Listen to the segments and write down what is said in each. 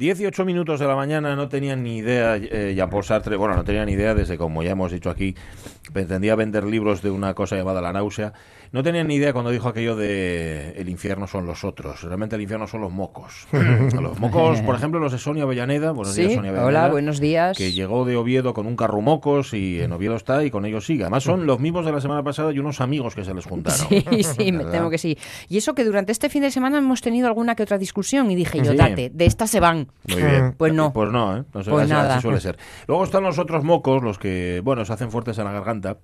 18 minutos de la mañana no tenían ni idea, eh, Jean-Paul Sartre, bueno, no tenían ni idea desde, como ya hemos dicho aquí, pretendía vender libros de una cosa llamada la náusea. No tenían ni idea cuando dijo aquello de el infierno son los otros. Realmente el infierno son los mocos. los mocos, por ejemplo, los de Sonia Avellaneda. Buenos días, Sí, Sonia Avellaneda. hola, buenos días. Que llegó de Oviedo con un carro mocos y en Oviedo está y con ellos sigue. Además son los mismos de la semana pasada y unos amigos que se les juntaron. Sí, sí, me temo que sí. Y eso que durante este fin de semana hemos tenido alguna que otra discusión y dije yo, Sí. date, de estas se van. Muy bien. Pues no. Pues no, ¿eh? No sé, Pues así, nada. así suele ser. Luego están los otros mocos, los que, bueno, se hacen fuertes en la garganta.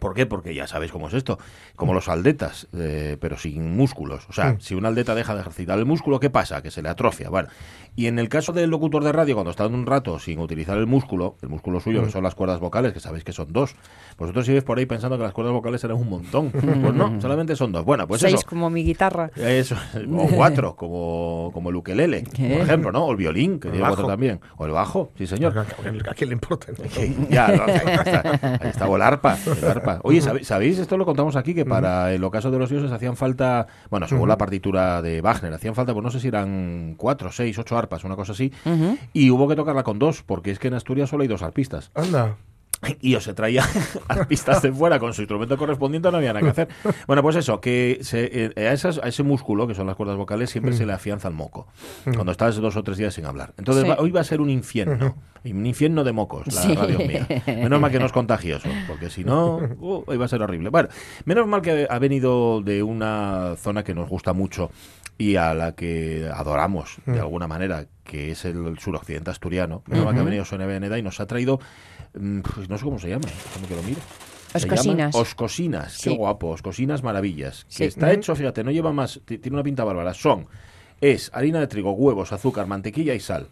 ¿Por qué? Porque ya sabéis cómo es esto. Como los aldetas, eh, pero sin músculos. O sea, si un aldeta deja de ejercitar el músculo, ¿qué pasa? Que se le atrofia. Bueno, y en el caso del locutor de radio, cuando está un rato sin utilizar el músculo, el músculo suyo, que son las cuerdas vocales, que sabéis que son dos, vosotros sigues por ahí pensando que las cuerdas vocales eran un montón. Pues no, solamente son dos. Bueno, pues Seis eso. como mi guitarra. Eso, o cuatro, como, como el ukelele, por ejemplo, ¿no? Violín, que El cuatro bajo. también. O el bajo, sí, señor. ¿A quién le importa? Ya, ahí o el arpa, el arpa. Oye, ¿sabéis, sabéis? Esto lo contamos aquí, que para el ocaso de los dioses hacían falta, bueno, según la partitura de Wagner, hacían falta, pues no sé si eran cuatro, seis, ocho arpas, una cosa así, y hubo que tocarla con dos, porque es que en Asturias solo hay dos arpistas. Anda. Y o se traía arpistas de fuera con su instrumento correspondiente, no había nada que hacer. Bueno, pues eso, que se- eh, a, esas- a ese músculo, que son las cuerdas vocales, siempre se le afianza el moco. Cuando estás dos o tres días sin hablar. Entonces, Sí. va- hoy va a ser un infierno. Un infierno de mocos, la Sí. radio mía. Menos mal que no es contagioso, porque si no, uh, hoy va a ser horrible. Bueno, menos mal que ha venido de una zona que nos gusta mucho y a la que adoramos de alguna manera, que es el suroccidente asturiano. Menos mal que ha venido Sonia Veneda y nos ha traído, mm, pues no sé cómo se llama, como que lo mire. Se Oscosinas. Oscosinas, qué Sí. guapo, Oscosinas maravillas. Que está hecho, fíjate, no lleva más, ti- tiene una pinta bárbara. Son, es harina de trigo, huevos, azúcar, mantequilla y sal.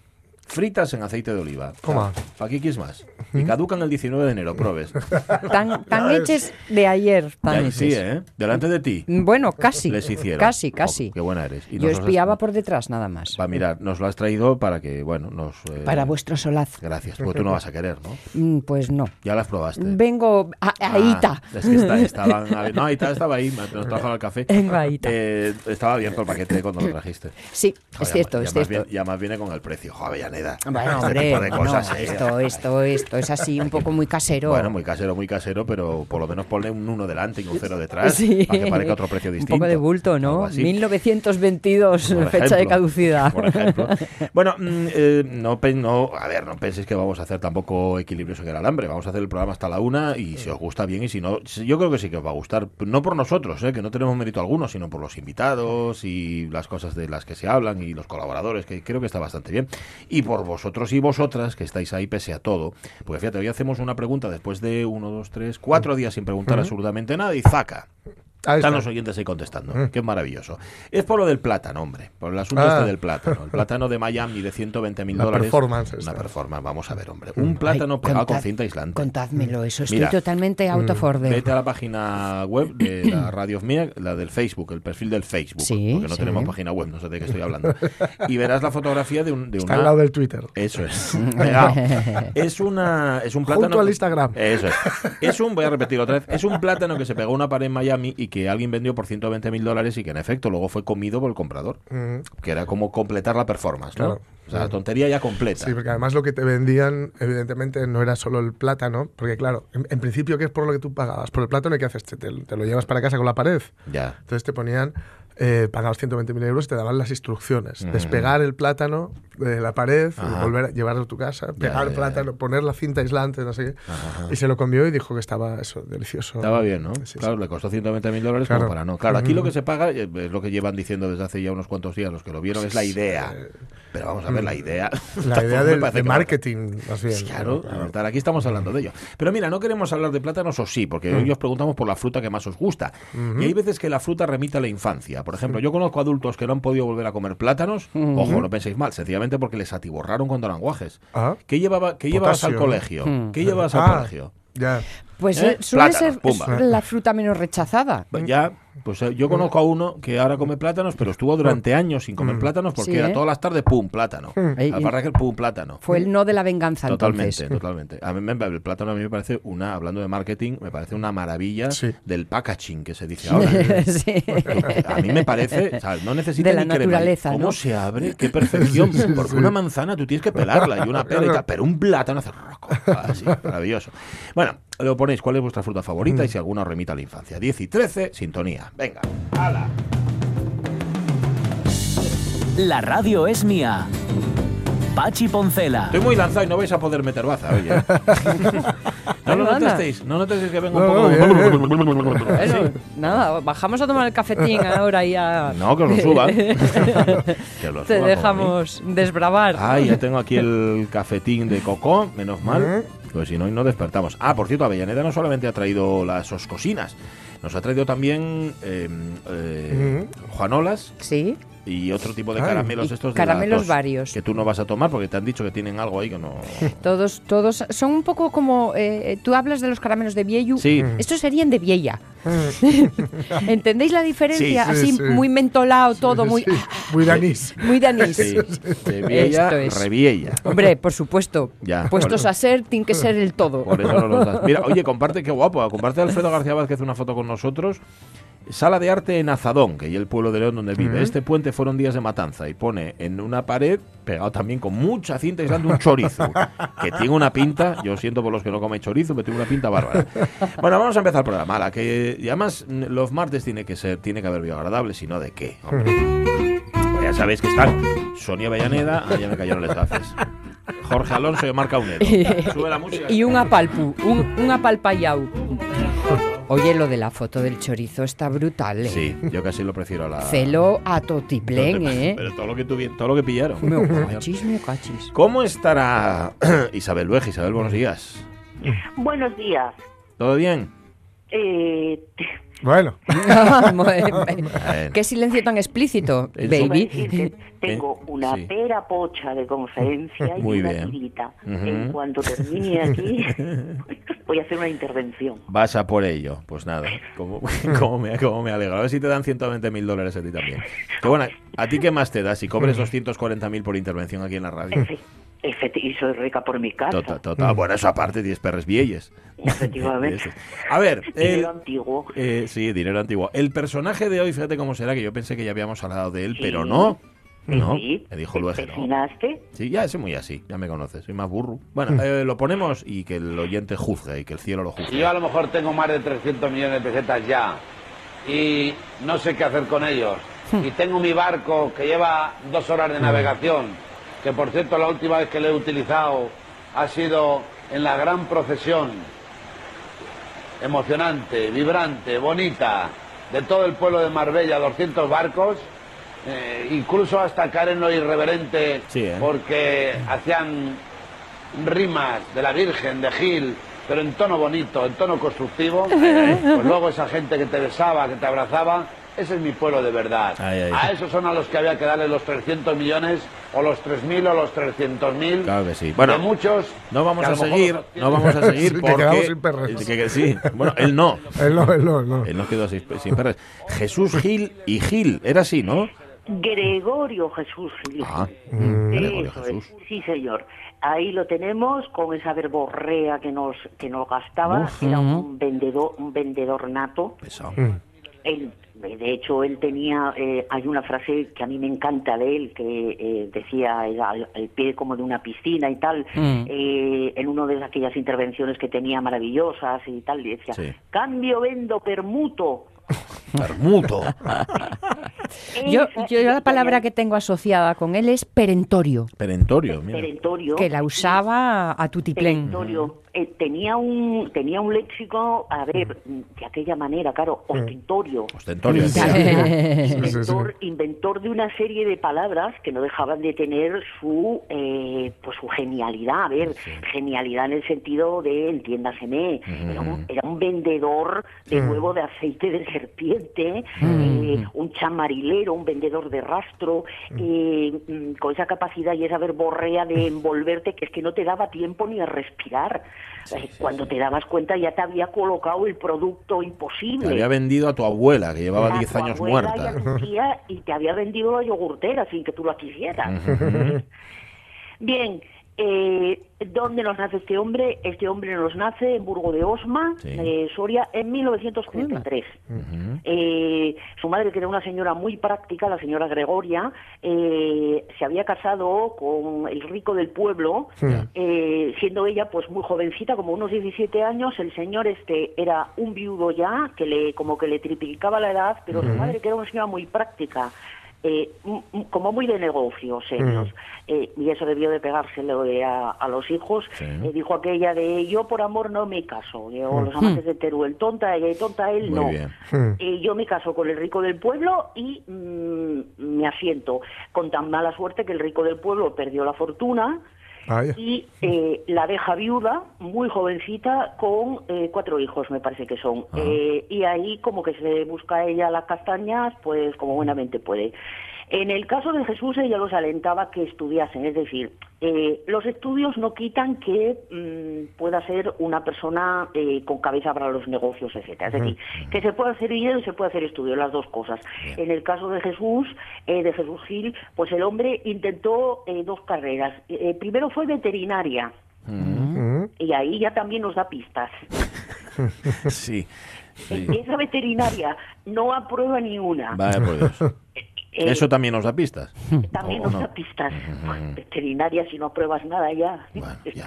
Fritas en aceite de oliva. Toma. ¿Para qué quieres más? Y caducan el 19 de enero, probes. Tan, tan hechos de ayer. Tan Ya, sí, hechos. ¿eh? Delante de ti. Bueno, casi. Les hicieron. Casi, Oh, casi. qué buena eres. Y Yo has- espiaba por detrás nada más. Va, mirar, nos lo has traído para que, bueno, nos... eh, Para vuestro solaz. Gracias, porque tú no vas a querer, ¿no? Mm, Pues no. Ya las probaste. Vengo a, ahí Ah, está. es que está- estaban, a no, ahí está, estaba ahí, nos trajo el café. Vengo ahí está. Eh, estaba abierto el paquete cuando lo trajiste. Sí, Joder, es cierto, ya es cierto. bien- ya más viene con el precio. Joder, Avellaneda. Bueno, Este hombre, tipo de no, cosas, no, esto, esto, esto es así un poco muy casero. Bueno, muy casero, muy casero, pero por lo menos ponle un 1 delante y un 0 detrás Sí. para que parezca otro precio distinto. Un poco de bulto, ¿no? así. 1922, Por fecha de caducidad. por ejemplo. Bueno, mm, eh, no, no, a ver, no penséis que vamos a hacer tampoco equilibrios en el alambre. Vamos a hacer el programa hasta la una y si os gusta bien y si no, yo creo que sí que os va a gustar. No por nosotros, eh, que no tenemos mérito alguno, sino por los invitados y las cosas de las que se hablan y los colaboradores, que creo que está bastante bien. Y por vosotros y vosotras que estáis ahí pese a todo. Porque fíjate, hoy hacemos una pregunta después de uno, dos, tres, cuatro días sin preguntar absolutamente nada y zaca. Ahí Están está. los oyentes ahí contestando. Qué maravilloso. Es por lo del plátano, hombre. Por el asunto Ah. este del plátano. El plátano de Miami de 120 mil La dólares. performance Una esta. performance, vamos a ver, hombre. Un plátano Ay, pegado contad- con cinta aislante. Contádmelo, eso estoy Mira, totalmente out of order. Vete a la página web de la Radio Mía, la del Facebook, el perfil del Facebook. Sí, porque no sí. tenemos página web, no sé de qué estoy hablando. Y verás la fotografía de, un, de Está una. al lado del Twitter. Eso es. Pegado. Es una es un plátano Junto al Instagram. Eso es. Es un voy a repetir otra vez. Es un plátano que se pegó a una pared en Miami y que alguien vendió por 120 mil dólares y que en efecto luego fue comido por el comprador. Que era como completar la performance, ¿no? Claro. O sea, la tontería ya completa. Sí, porque además lo que te vendían, evidentemente, no era solo el plátano, porque claro, en, en principio, ¿qué es por lo que tú pagabas? Por el plátano, ¿y ¿qué haces? Te- te lo llevas para casa con la pared. Ya. Entonces te ponían, eh, pagabas 120.000 euros y te daban las instrucciones. Despegar el plátano de la pared, Ajá. volver a llevarlo a tu casa, pegar ya, el plátano, poner la cinta aislante, no sé qué. Y se lo comió y dijo que estaba eso, delicioso. Estaba bien, ¿no? Sí, claro, sí. le costó 120 mil dólares Claro. como para no. Claro, aquí lo que se paga, eh, es lo que llevan diciendo desde hace ya unos cuantos días los que lo vieron, es la idea. Pero vamos a ver, la idea. La idea del- de marketing, más bien. Claro, aquí estamos hablando de ello. Pero mira, no queremos hablar de plátanos o sí, porque hoy os preguntamos por la fruta que más os gusta. Y hay veces que la fruta remite a la infancia. Por ejemplo, yo conozco adultos que no han podido volver a comer plátanos. Ojo, no penséis mal, sencillamente porque les atiborraron cuando eran guajes. Ah. ¿Qué, llevaba, qué llevabas al colegio? ¿Qué llevabas al Ah, colegio? Ya. Pues ¿Eh? eh, suele ser pumba. la fruta menos rechazada. Pues Ya, pues eh, yo conozco a uno que ahora come plátanos, pero estuvo durante años sin comer plátanos porque Sí, era ¿eh? todas las tardes, pum, plátano. Alfarrajes, pum, plátano. Fue el no de la venganza Totalmente, entonces. totalmente. A mí me- el plátano a mí me parece una, hablando de marketing, me parece una maravilla Sí. del packaging que se dice ahora. Sí. A mí me parece, ¿sabes? no necesita De la ni crema. naturaleza, ¿Cómo ¿no? se abre? ¡Qué perfección! Sí, sí, Porque sí. una manzana tú tienes que pelarla y una pera y tal, pero un plátano hace roco. Así, maravilloso. Bueno, lo ponéis, ¿cuál es vuestra fruta favorita? Y si alguna os remita a la infancia. 10 y 13, sintonía. Venga, hala. La radio es mía. Pachi Poncela. Estoy muy lanzado y no vais a poder meter baza, oye. No lo notasteis, no notasteis que vengo No, un poco... Bueno, nada, bajamos a tomar el cafetín ahora y ya No, que os lo suban. Que os lo te suban, dejamos desbravar. Ah, ya tengo aquí el cafetín de Coco, menos mal. Pues si no, hoy no despertamos. Ah, por cierto, Avellaneda no solamente ha traído las oscosinas, nos ha traído también eh, eh, Juanolas Sí, y otro tipo de caramelos estos de la caramelos tos, varios. Que tú no vas a tomar porque te han dicho que tienen algo ahí que no... todos, todos son un poco como eh, tú hablas de los caramelos de Vieju. Sí. Estos serían de Viella. ¿Entendéis la diferencia? Sí, Así sí, muy mentolado todo, muy Sí, muy danís. muy danís. Sí, de Viella, es. Reviella. Hombre, por supuesto. Ya, Puestos por- a ser, tiene que ser el todo. Por eso no los das. Mira, oye, comparte, qué guapo. Comparte Alfredo García Vázquez una foto con nosotros. Sala de arte en Azadón, que es el pueblo de León donde vive. Este puente fueron días de matanza y pone en una pared, pegado también con mucha cinta, aislando un chorizo, que tiene una pinta, yo siento por los que no comen chorizo, pero tiene una pinta bárbara. Bueno, vamos a empezar el programa, la que y además los martes tiene que ser, tiene que haber bioagradable, si no de qué. hombre. Pues ya sabéis que están Sonia Bellaneda, ah, ya me cayeron las haces. Jorge Alonso y Marca Unedo. Sube la música. Y un apalpu, un, un apalpayau. Oye, lo de la foto del chorizo está brutal, ¿eh? Sí, yo casi lo prefiero a la. Celo a totiplén, ¿eh? Pero todo lo que tuvi- todo lo que pillaron. Me cachis, me cachis. ¿Cómo estará Isabel Luege? Isabel, buenos días. Buenos días. ¿Todo bien? Eh, Bueno, Qué silencio tan explícito, baby. tengo una sí. pera pocha de conferencia y Muy una bien. tirita. Ujú. En cuanto termine aquí, voy a hacer una intervención. Vas a por ello. Pues nada, como, como me, como me alegra. A ver si te dan 120 mil dólares a ti también. Que bueno, ¿a ti qué más te da si cobres 240 mil por intervención aquí en la radio? Efe- efecti- y soy rica por mi casa. Total, total. Bueno, eso aparte, 10 perres vieyes. Efectivamente. A ver, el- Dinero antiguo. Eh, sí, dinero antiguo. El personaje de hoy, fíjate cómo será, que yo pensé que ya habíamos hablado de él, Sí. pero no. No, Sí. me dijo luego. Sí, ya soy muy así, ya me conoces, soy más burro. Bueno, eh, lo ponemos y que el oyente juzgue y que el cielo lo juzgue. yo a lo mejor tengo más de 300 millones de pesetas ya y no sé qué hacer con ellos. Y tengo mi barco que lleva dos horas de navegación, que por cierto la última vez que lo he utilizado ha sido en la gran procesión emocionante, vibrante, bonita de todo el pueblo de Marbella, 200 barcos, eh, incluso hasta caer en lo irreverente Sí, ¿eh? porque hacían rimas de la Virgen, de Gil, pero en tono bonito, en tono constructivo. Pues luego esa gente que te besaba, que te abrazaba, ese es mi pueblo de verdad. Ay, ay. A esos son a los que había que darle los 300 millones, o los 3.000 o los 300.000. Claro que sí. Bueno, de muchos. No vamos que a seguir, no vamos a seguir Sí, que porque... quedamos sin perres. Que- que sí. Bueno, él no. él no, él no, no. Él nos quedó sin, sin perres. Jesús Gil y Gil, era así, ¿no? Gregorio Jesús Gil. Ah, Mm. Gregorio Eso Jesús. es. Sí, señor. Ahí lo tenemos con esa verborrea que nos que nos gastaba. Uf. Era un vendedor un vendedor nato. Pesado. Él, de hecho, él tenía, eh, hay una frase que a mí me encanta de él, que eh, decía era al, al pie como de una piscina y tal, Mm. eh, en una de aquellas intervenciones que tenía maravillosas y tal, y decía, Sí. cambio, vendo, permuto. Permuto. Yo, yo la palabra que tengo asociada con él es perentorio, Perentorio, mira. Perentorio. que la usaba a tutiplén. Perentorio. Eh, tenía un tenía un léxico, a ver, de aquella manera, claro, ostentorio. Ostentorio. Sí, inventor, de una serie de palabras que no dejaban de tener su eh, pues su genialidad. A ver genialidad en el sentido de entiéndaseme era, un, era un vendedor de huevo de aceite de serpiente eh, un chamarilero un vendedor de rastro eh, mm, con esa capacidad y esa verborrea de envolverte que es que no te daba tiempo ni a respirar Eh, Cuando te dabas cuenta ya te había colocado el producto imposible. Te había vendido a tu abuela, que llevaba a 10 tu años muerta. Y, a tu tía, y te había vendido la yogurtera sin que tú la quisieras. Bien, eh, ¿dónde nos nace este hombre? Este hombre nos nace en Burgo de Osma, Sí. eh, Soria, en 1933. Eh, su madre, que era una señora muy práctica, la señora Gregoria, eh, se había casado con el rico del pueblo, eh, siendo ella pues muy jovencita, como unos 17 años. El señor este era un viudo ya, que le como que le triplicaba la edad, pero su madre, que era una señora muy práctica, eh, como muy de negocios serios, eh, y eso debió de pegárselo de a, a los hijos, Sí. eh, dijo aquella de yo por amor no me caso, eh, o los amantes de Teruel, tonta ella y tonta él, Muy no. bien. Eh, yo me caso con el rico del pueblo y mm, me asiento, con tan mala suerte que el rico del pueblo perdió la fortuna, Vaya. y eh, la deja viuda, muy jovencita, con eh, cuatro hijos, me parece que son. Eh, y ahí como que se busca ella las castañas, pues como buenamente puede. En el caso de Jesús, ella los alentaba que estudiasen, es decir, eh, los estudios no quitan que mm, pueda ser una persona eh, con cabeza para los negocios, etcétera. Es decir, que se puede hacer dinero y se puede hacer estudio, las dos cosas. En el caso de Jesús, eh, de Jesús Gil, pues el hombre intentó eh, dos carreras. Eh, primero fue veterinaria. Y ahí ya también nos da pistas. Sí. sí. Esa veterinaria no aprueba ni una. Vaya por Dios. Eh, ¿Eso también nos da pistas? También ¿O nos no? da pistas. Veterinaria, si no pruebas nada ya, Bueno, ya.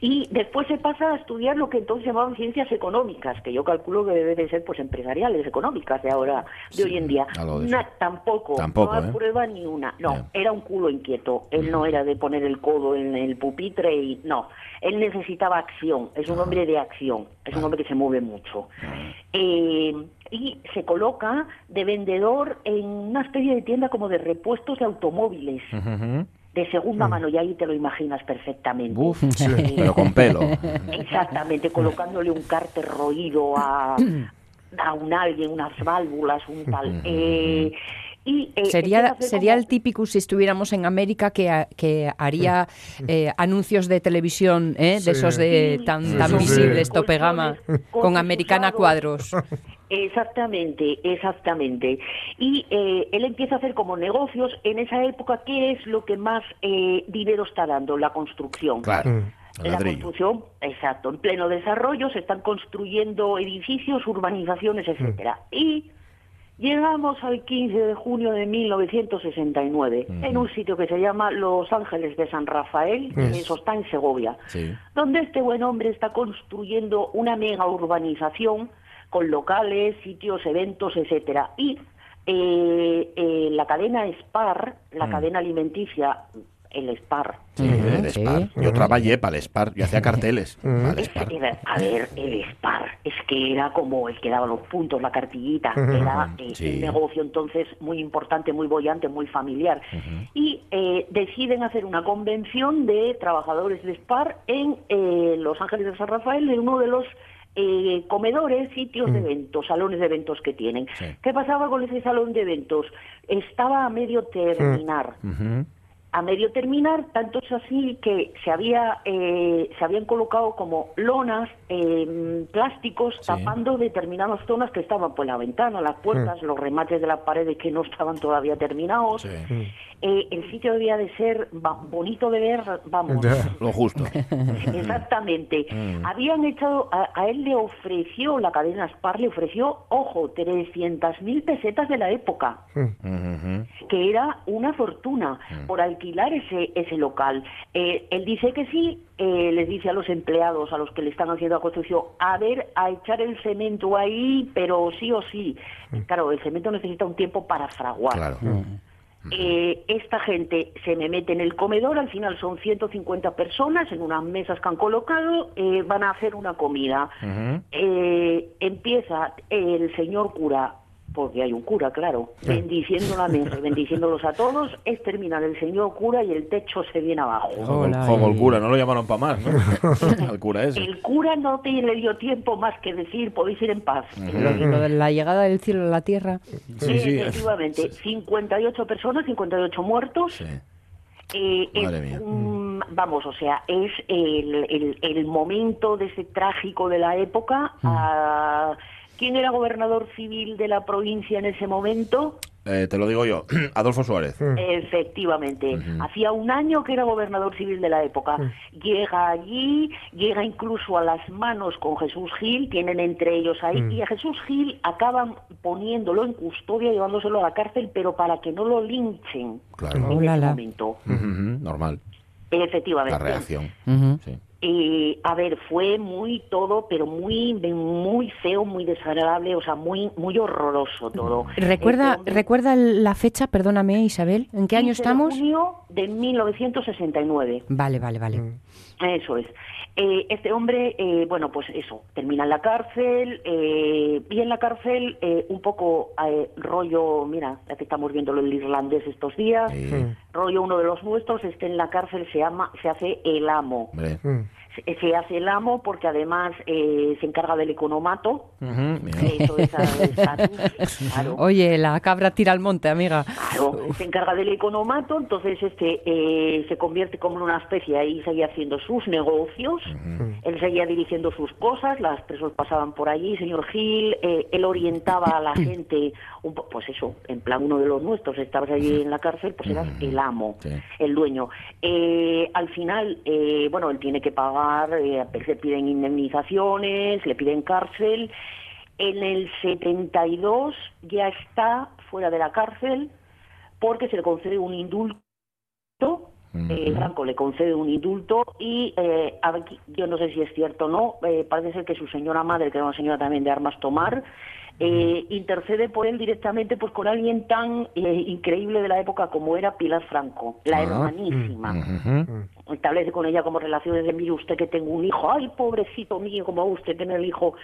Y después se pasa a estudiar lo que entonces llamaban ciencias económicas, que yo calculo que debe de ser pues empresariales, económicas de ahora, de Sí, hoy en día. Na- tampoco, Tampoco, no ¿eh? aprueba ni una. No, era un culo inquieto. Él no era de poner el codo en el pupitre y no. Él necesitaba acción. Es un hombre de acción. Es un hombre que se mueve mucho. Eh, y se coloca de vendedor en una especie de tienda como de repuestos de automóviles de segunda mano y ahí te lo imaginas perfectamente. Uf, Eh, pero con pelo. Exactamente, colocándole un cárter roído a, a un alguien, unas válvulas, un tal. Eh, y, eh, Sería, sería como- el típico si estuviéramos en América que, que haría eh, anuncios de televisión, ¿eh? Sí. de esos de tan, sí, tan sí, sí. visibles, tope gama, Colchones, con coches americana cuadros. Exactamente, exactamente. Y eh, él empieza a hacer como negocios en esa época, ¿qué es lo que más eh, dinero está dando? La construcción. Claro. El La ladrillo. construcción, exacto, en pleno desarrollo, se están construyendo edificios, urbanizaciones, etcétera. Y llegamos al 15 de junio de 1969, en un sitio que se llama Los Ángeles de San Rafael, que eso está en Segovia, Sí. donde este buen hombre está construyendo una mega urbanización con locales, sitios, eventos, etcétera. Y eh, eh, la cadena Spar, la cadena alimenticia, el Spar, Sí, el Sí. Spar. Yo trabajé para el Spar. Yo hacía carteles para el Es- Spar. era- a ver, el SPAR, es que era como el que daba los puntos, la cartillita, era eh, Sí. un negocio entonces muy importante, muy bollante, muy familiar. Y eh, deciden hacer una convención de trabajadores de SPAR en eh, Los Ángeles de San Rafael, en uno de los eh, comedores, sitios de eventos, salones de eventos que tienen. Sí. ¿Qué pasaba con ese salón de eventos? Estaba a medio terminar. A medio terminar, tanto es así que se había eh, se habían colocado como lonas eh, plásticos Sí. tapando determinadas zonas que estaban por la ventana, las puertas, los remates de las paredes que no estaban todavía terminados. Sí. Eh, el sitio debía de ser bonito de ver, vamos. Lo justo. Exactamente. Mm. Habían echado, a, a él le ofreció, la cadena Spar le ofreció, ojo, 300.000 pesetas de la época Ujú. que era una fortuna por alquilar ese ese local. Eh, él dice que sí, eh, les dice a los empleados, a los que le están haciendo la construcción, a ver, a echar el cemento ahí, pero sí o sí. Claro, el cemento necesita un tiempo para fraguar. Claro. Eh, esta gente se me mete en el comedor, al final son 150 personas en unas mesas que han colocado, eh, van a hacer una comida. Eh, empieza el señor cura, porque hay un cura, claro, bendiciendo la mesa y bendiciéndolos a todos, es terminar el señor cura y el techo se viene abajo. Como el- Hola, como el cura, no lo llamaron para más, ¿no? Al cura ese. El cura no te le dio tiempo más que decir, podéis ir en paz. Lo, lo de la llegada del cielo a la tierra. Sí, sí. Efectivamente, 58 personas, 58 muertos. Sí. Eh, Madre es vamos, o sea, es el, el, el momento de ese trágico de la época. Ah, ¿Quién era gobernador civil de la provincia en ese momento? Eh, te lo digo yo, Adolfo Suárez. Efectivamente. Hacía un año que era gobernador civil de la época. Llega allí, llega incluso a las manos con Jesús Gil, tienen entre ellos ahí, y a Jesús Gil acaban poniéndolo en custodia, llevándoselo a la cárcel, pero para que no lo linchen Claro. en ese momento. Normal. Efectivamente. La reacción. Sí. Eh, a ver, fue muy todo, pero muy muy feo, muy desagradable, o sea, muy muy horroroso todo. ¿Recuerda, Este ¿Recuerda la fecha, perdóname Isabel? ¿En qué año 15 de estamos? junio de 1969. Vale, vale, vale. Eso es. Eh, este hombre, eh, bueno, pues eso, termina en la cárcel, eh, y en la cárcel eh, un poco eh, rollo, mira, ya que estamos viendo el irlandés estos días, Sí. rollo uno de los nuestros, este en la cárcel se llama, se hace el amo. Se, hace el amo porque además eh, se encarga del economato, eso es claro. Oye, la cabra tira al monte, amiga. Claro, se encarga del economato, entonces este eh, se convierte como en una especie, ahí seguía haciendo sus negocios, él seguía dirigiendo sus cosas, las presos pasaban por allí, señor Gil, eh, él orientaba a la gente, un po- pues eso, en plan uno de los nuestros, estabas allí en la cárcel, pues eras el amo, Sí. el dueño. Eh, al final, eh, bueno, él tiene que pagar, eh, le piden indemnizaciones, le piden cárcel, en el 72 ya está fuera de la cárcel porque se le concede un indulto. eh. Franco le concede un indulto y eh, aquí- yo no sé si es cierto o no, eh, parece ser que su señora madre, que era una señora también de armas tomar, eh, intercede por él directamente pues con alguien tan eh, increíble de la época como era Pilar Franco, la Ah. hermanísima Ujú. establece con ella como relaciones de mire usted que tengo un hijo, ay pobrecito mío, como va usted tener el hijo.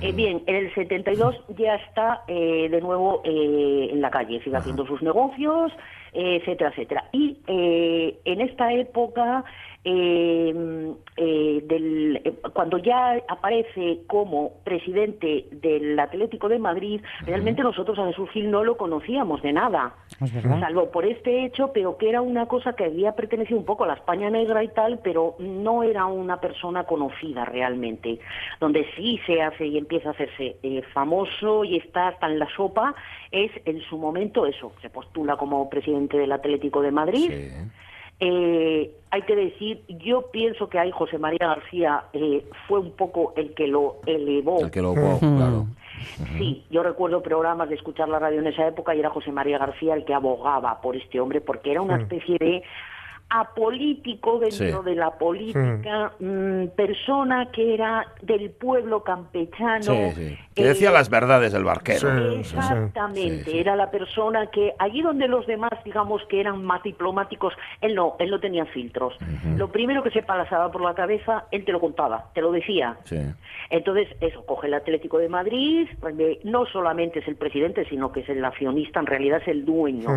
Eh, bien, en el 72 ya está eh, de nuevo eh, en la calle, sigue haciendo sus negocios, eh, etcétera, etcétera. Y eh, en esta época, eh, eh, del, eh, cuando ya aparece como presidente del Atlético de Madrid, realmente nosotros a Jesús Gil no lo conocíamos de nada verdad. salvo por este hecho, pero que era una cosa que había pertenecido un poco a la España negra y tal, pero no era una persona conocida realmente. Donde sí se hace y empieza a hacerse eh, famoso y está hasta en la sopa, es en su momento eso, se postula como presidente del Atlético de Madrid. Sí. Eh, hay que decir, yo pienso que ahí José María García eh, fue un poco el que lo elevó. El que lo wow, claro. Sí, yo recuerdo programas de escuchar la radio en esa época y era José María García el que abogaba por este hombre porque era una especie de apolítico dentro Sí. de la política, mm, persona que era del pueblo campechano. Sí, sí. Que eh, decía las verdades del barquero. Exactamente, Sí, sí. era la persona que allí donde los demás, digamos que eran más diplomáticos, él no, él no tenía filtros. Lo primero que se pasaba por la cabeza, él te lo contaba, te lo decía. Sí. Entonces, eso, coge el Atlético de Madrid, donde no solamente es el presidente, sino que es el accionista, en realidad es el dueño.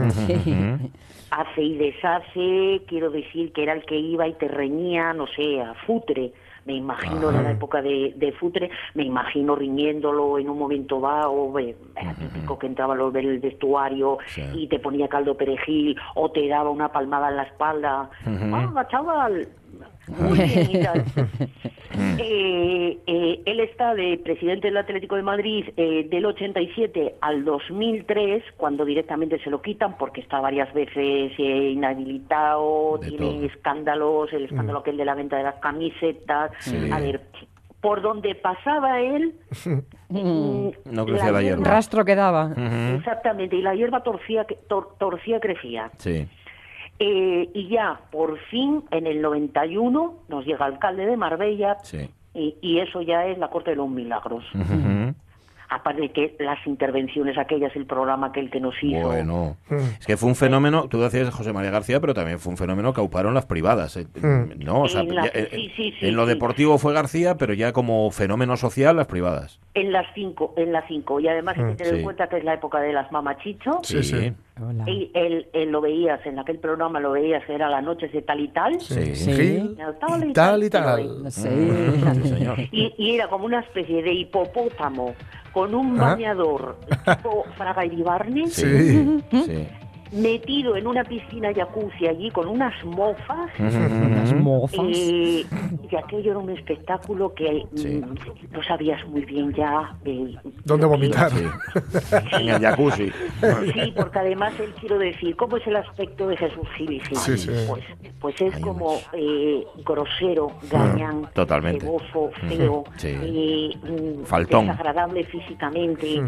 Hace y deshace, quiero decir que era el que iba y te reñía, no sé, a Futre. Me imagino en la época de, de Futre, me imagino riñéndolo en un momento dado, eh, era típico que entraba a los del vestuario Sí. y te ponía caldo perejil o te daba una palmada en la espalda. ¡Ah, chaval! Muy bien. Eh, eh, él está de presidente del Atlético de Madrid eh, del 87 al 2003, cuando directamente se lo quitan porque está varias veces eh, inhabilitado, De tiene todo. escándalos, el escándalo aquel de la venta de las camisetas. Sí. A ver, por donde pasaba él, mm, No crecía la hierba. Rastro que daba. Ujú. Exactamente, y la hierba torcía, que- tor- torcía crecía. Sí. Eh, y ya, por fin, en el 91, nos llega alcalde de Marbella, Sí. y, y eso ya es la corte de los milagros. Aparte de que las intervenciones aquellas, el programa aquel que nos hizo. Bueno, es que fue un fenómeno, tú decías José María García, pero también fue un fenómeno que auparon las privadas. eh, ¿no? O sea, En la- ya, eh, sí, sí, sí, en lo sí. deportivo fue García, pero ya como fenómeno social, las privadas. En las cinco, en las cinco. Y además hay que tener sí. en cuenta que es la época de las mamachicho. Sí, sí. Hola. Y él, él lo veías, en aquel programa lo veías, era las noches de tal y tal. Sí. Sí. Tal y tal y tal. Sí, señor. Y, y era como una especie de hipopótamo con un bañador tipo Fraga Iribarne. Sí. Sí. metido en una piscina jacuzzi allí con unas mofas. Las mofas. Eh, y aquello era un espectáculo que mm, no sabías muy bien ya eh, ¿Dónde vomitar? Sí. En el jacuzzi. Sí, porque además él quiero decir, ¿cómo es el aspecto de Jesús Gil? Sí, Sí, sí. Pues, pues es como eh, grosero, gañán, totalmente. ceboso, feo, Sí. eh, mm, Faltón. desagradable físicamente.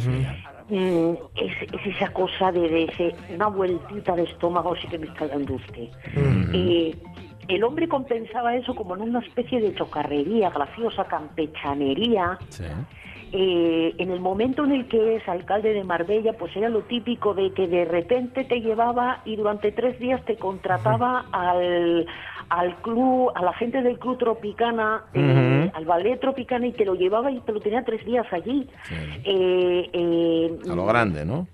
Mm, es, es esa cosa de, de ese, una vueltita de estómago sí que me está dando usted. Eh, el hombre compensaba eso como en una especie de chocarrería graciosa, campechanería. Sí. Eh, en el momento en el que es alcalde de Marbella, pues era lo típico de que de repente te llevaba y durante tres días te contrataba al, al club, a la gente del club Tropicana, eh, al ballet Tropicana y te lo llevaba y te lo tenía tres días allí. Sí. Eh, eh, A lo grande, ¿no?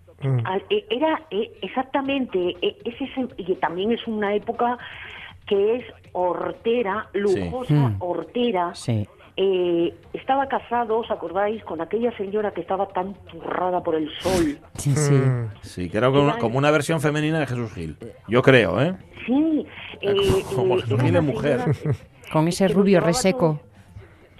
al- eh, Era eh, exactamente, eh, es ese- y también es una época que es hortera, lujosa, Mm. hortera. Sí. Eh, estaba casado, ¿os acordáis? Con aquella señora que estaba tan turrada por el sol. Sí, sí. Mm. Sí, que era como una, como una versión femenina de Jesús Gil. Yo creo, ¿eh? Sí. eh, Como eh, Jesús Gil de mujer. señora Con ese rubio reseco. todo-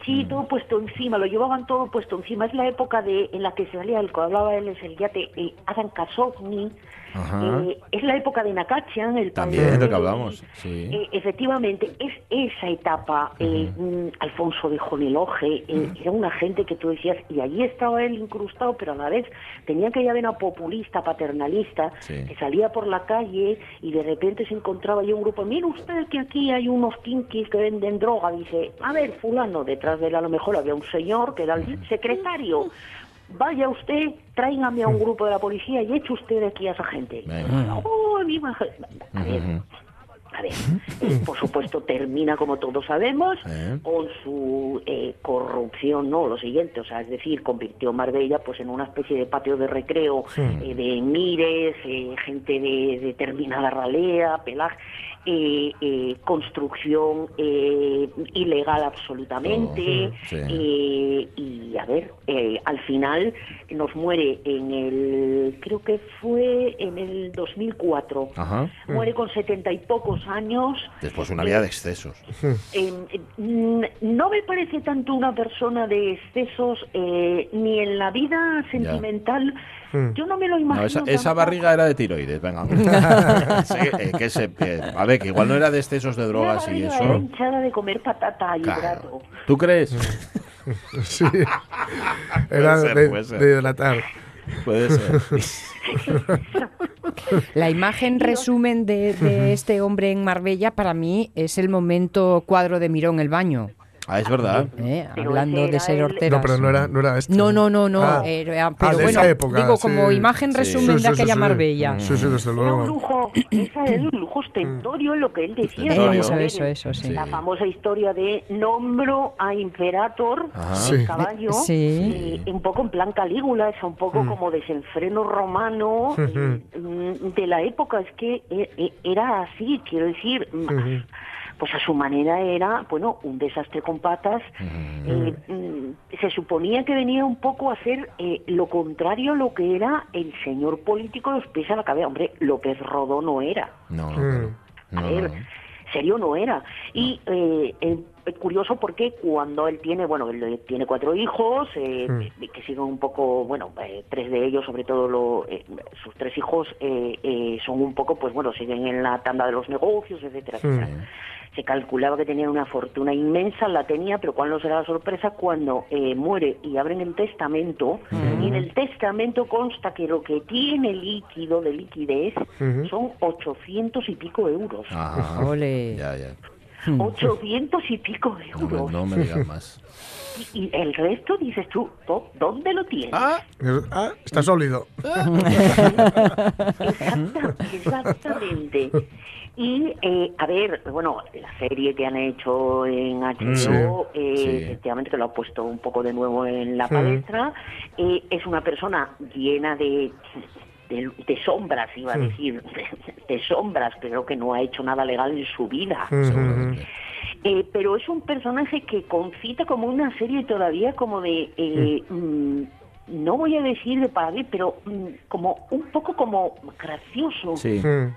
Sí, todo puesto encima, lo llevaban todo puesto encima. Es la época de en la que se salía el que hablaba él, es el yate eh, Adam Kasovny. Ajá. Eh, es la época de Nakachian, el También, padre de lo que hablamos, sí. Eh, efectivamente, es esa etapa. eh, mm, Alfonso de Joneloje, eh, era una gente que tú decías, y allí estaba él incrustado, pero a la vez tenía aquella vena populista, paternalista, Sí. que salía por la calle y de repente se encontraba ya un grupo. Mire usted que aquí hay unos kinkis que venden droga. Dice, a ver, fulano, detrás de él a lo mejor había un señor que era el secretario. Vaya usted, tráigame a un grupo de la policía y eche usted de aquí a esa gente. Oh, maja- A ver, Eh, por supuesto termina como todos sabemos Eh. con su eh, corrupción, no, lo siguiente, o sea, es decir, convirtió Marbella pues en una especie de patio de recreo eh, de emires, eh, gente de determinada ralea, pelaje, eh, eh, construcción eh, ilegal absolutamente, Oh, sí. eh, y a ver, eh, al final nos muere en el, creo que fue en el 2004. Ajá. Muere con setenta y pocos años. Después una vida de excesos. Eh, mm, no me parece tanto una persona de excesos eh, ni en la vida sentimental. Yo no me lo No, imagino. esa, esa tampoco. barriga era de tiroides, venga. Sí, eh, que se- que- a ver, que igual no era de excesos de Una drogas y barriga era eso. hinchada de comer patata y Claro. ¿Tú crees? Sí. Era ser, de, puede ser. de hidratar. Puede ser. La imagen resumen de, de este hombre en Marbella para mí es el momento cuadro de Mirón el baño. Ah, es verdad. ¿eh? Hablando de ser horteras. No, pero no era, no era este. No, no, no, no. Ah. era- Ah, pero de bueno, esa época, digo, sí. como imagen resumen Sí, de sí, sí, aquella sí. Marbella. Sí, sí, desde Era un luego. lujo, esa era un lujo ostentorio en lo que él decía. Ostentorio. Eso, eso, eso, sí. La famosa historia de nombro a Imperator, el caballo, Sí. eh, un poco en plan Calígula, es un poco como desenfreno romano eh, mm, de la época. Es que eh, eh, era así, quiero decir, mm, pues a su manera era, bueno, un desastre con patas. Eh, mm, se suponía que venía un poco a ser eh, lo contrario a lo que era el señor político de los pies a la cabeza. Hombre, López Rodó no era. No, no, Mm. claro. A No, ver, no. serio no era. Y eh, eh, es curioso porque cuando él tiene, bueno, él eh, tiene cuatro hijos, eh, que siguen un poco, bueno, eh, tres de ellos, sobre todo lo, eh, sus tres hijos, eh, eh, son un poco, pues bueno, siguen en la tanda de los negocios, etcétera, etcétera. Se calculaba que tenían una fortuna inmensa, la tenía, pero ¿cuál no será la sorpresa? Cuando eh, muere y abren el testamento, y en el testamento consta que lo que tiene líquido de liquidez son 800 y pico euros. Ajá. Ole. Ya, ya. 800 y pico euros. me- no me digas más. Y, y el resto dices tú, ¿dó- ¿dónde lo tienes? Ah, Ah, está sólido. Exacta- exactamente. Y, eh, a ver, bueno, la serie que han hecho en HBO, eh, Sí. efectivamente que lo ha puesto un poco de nuevo en la palestra, eh, es una persona llena de, de, de sombras, iba a decir, de, de sombras, pero que no ha hecho nada legal en su vida. Eh, pero es un personaje que concita como una serie todavía como de eh, mm, no voy a decir de para mí, pero mm, como un poco como gracioso. Sí. Mm.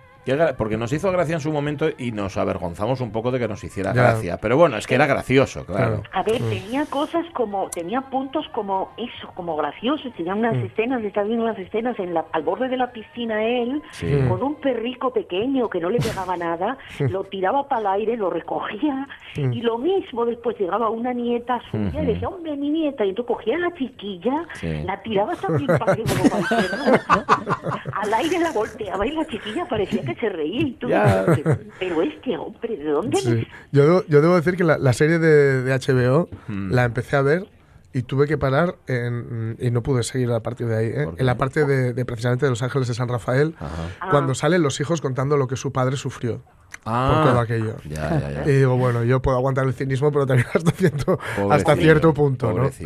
Porque nos hizo gracia en su momento y nos avergonzamos un poco de que nos hiciera Ya. gracia. Pero bueno, es que era gracioso, claro. A ver, tenía cosas como, tenía puntos como eso, como graciosos, tenía unas Mm. escenas, estaba viendo unas escenas en la, al borde de la piscina él, Sí. con un perrico pequeño que no le pegaba nada, lo tiraba para el aire, lo recogía, Mm. y lo mismo después llegaba una nieta suya y decía, hombre, mi nieta, y entonces cogía a la chiquilla, Sí. la tiraba también para arriba como para al aire la volteaba y la chiquilla parecía que se reía y. Pero este hombre, ¿de dónde Sí. le Yo, debo, yo debo decir que la, la serie de, de HBO Hmm. la empecé a ver y tuve que parar en- y no pude seguir a partir de ahí. ¿eh? En la parte de, de precisamente de Los Ángeles de San Rafael, Ajá. cuando salen los hijos contando lo que su padre sufrió Ah, por todo aquello. Ya, ya, ya. Y digo, bueno, yo puedo aguantar el cinismo, pero también hasta cierto, hasta cierto punto, ¿no? es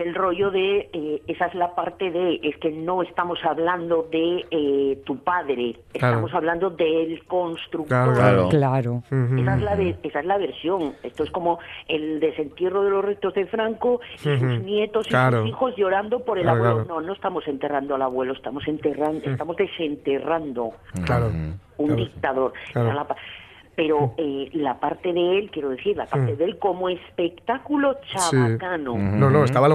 el rollo de, eh, esa es la parte de, es que no estamos hablando de eh, tu padre, Claro. estamos hablando del constructor. Claro, Claro. Esa es, la de- esa es la versión. Esto es como el desentierro de los restos de Franco y sus nietos y Claro. sus hijos llorando por el Claro, abuelo. claro. No, no estamos enterrando al abuelo, estamos enterrando, estamos desenterrando Claro. Un claro. dictador. Claro. Era la pa- pero eh, la parte de él, quiero decir, la parte de él como espectáculo Sí. chabacano. No, no, estaba lo